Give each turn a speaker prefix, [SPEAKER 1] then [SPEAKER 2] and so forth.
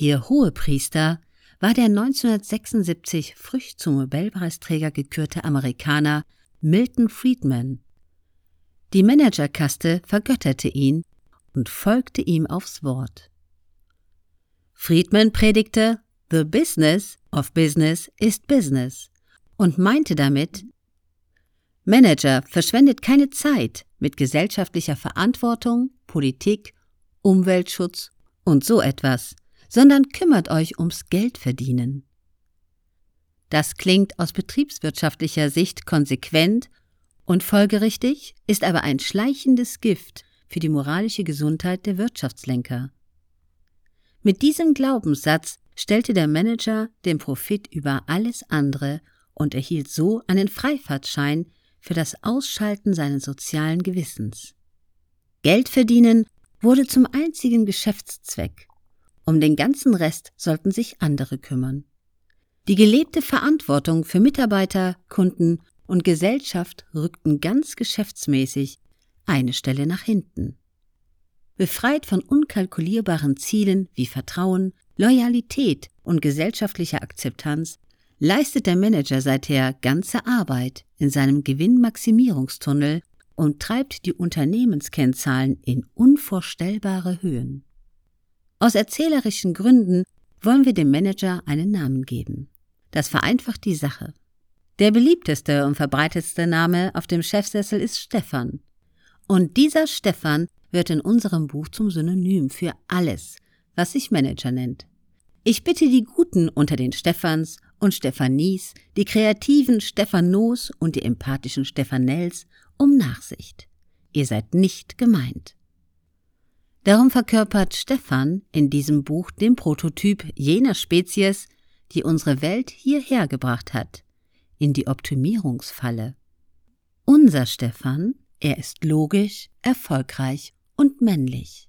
[SPEAKER 1] Ihr Hohepriester war der 1976 frisch zum Nobelpreisträger gekürte Amerikaner Milton Friedman. Die Managerkaste vergötterte ihn und folgte ihm aufs Wort. Friedman predigte The business of business is business und meinte damit, Manager verschwendet keine Zeit mit gesellschaftlicher Verantwortung, Politik, Umweltschutz und so etwas, sondern kümmert euch ums Geldverdienen. Das klingt aus betriebswirtschaftlicher Sicht konsequent und folgerichtig, ist aber ein schleichendes Gift für die moralische Gesundheit der Wirtschaftslenker. Mit diesem Glaubenssatz stellte der Manager den Profit über alles andere und erhielt so einen Freifahrtschein für das Ausschalten seines sozialen Gewissens. Geld verdienen wurde zum einzigen Geschäftszweck. Um den ganzen Rest sollten sich andere kümmern. Die gelebte Verantwortung für Mitarbeiter, Kunden und Gesellschaft rückten ganz geschäftsmäßig eine Stelle nach hinten. Befreit von unkalkulierbaren Zielen wie Vertrauen, Loyalität und gesellschaftlicher Akzeptanz leistet der Manager seither ganze Arbeit in seinem Gewinnmaximierungstunnel und treibt die Unternehmenskennzahlen in unvorstellbare Höhen. Aus erzählerischen Gründen wollen wir dem Manager einen Namen geben. Das vereinfacht die Sache. Der beliebteste und verbreitetste Name auf dem Chefsessel ist Stefan. Und dieser Stefan wird in unserem Buch zum Synonym für alles, was sich Manager nennt. Ich bitte die Guten unter den Stephans und Stephanies, die kreativen Stephanos und die empathischen Stephanels um Nachsicht. Ihr seid nicht gemeint. Darum verkörpert Stefan in diesem Buch den Prototyp jener Spezies, die unsere Welt hierher gebracht hat, in die Optimierungsfalle. Unser Stefan, er ist logisch, erfolgreich und männlich.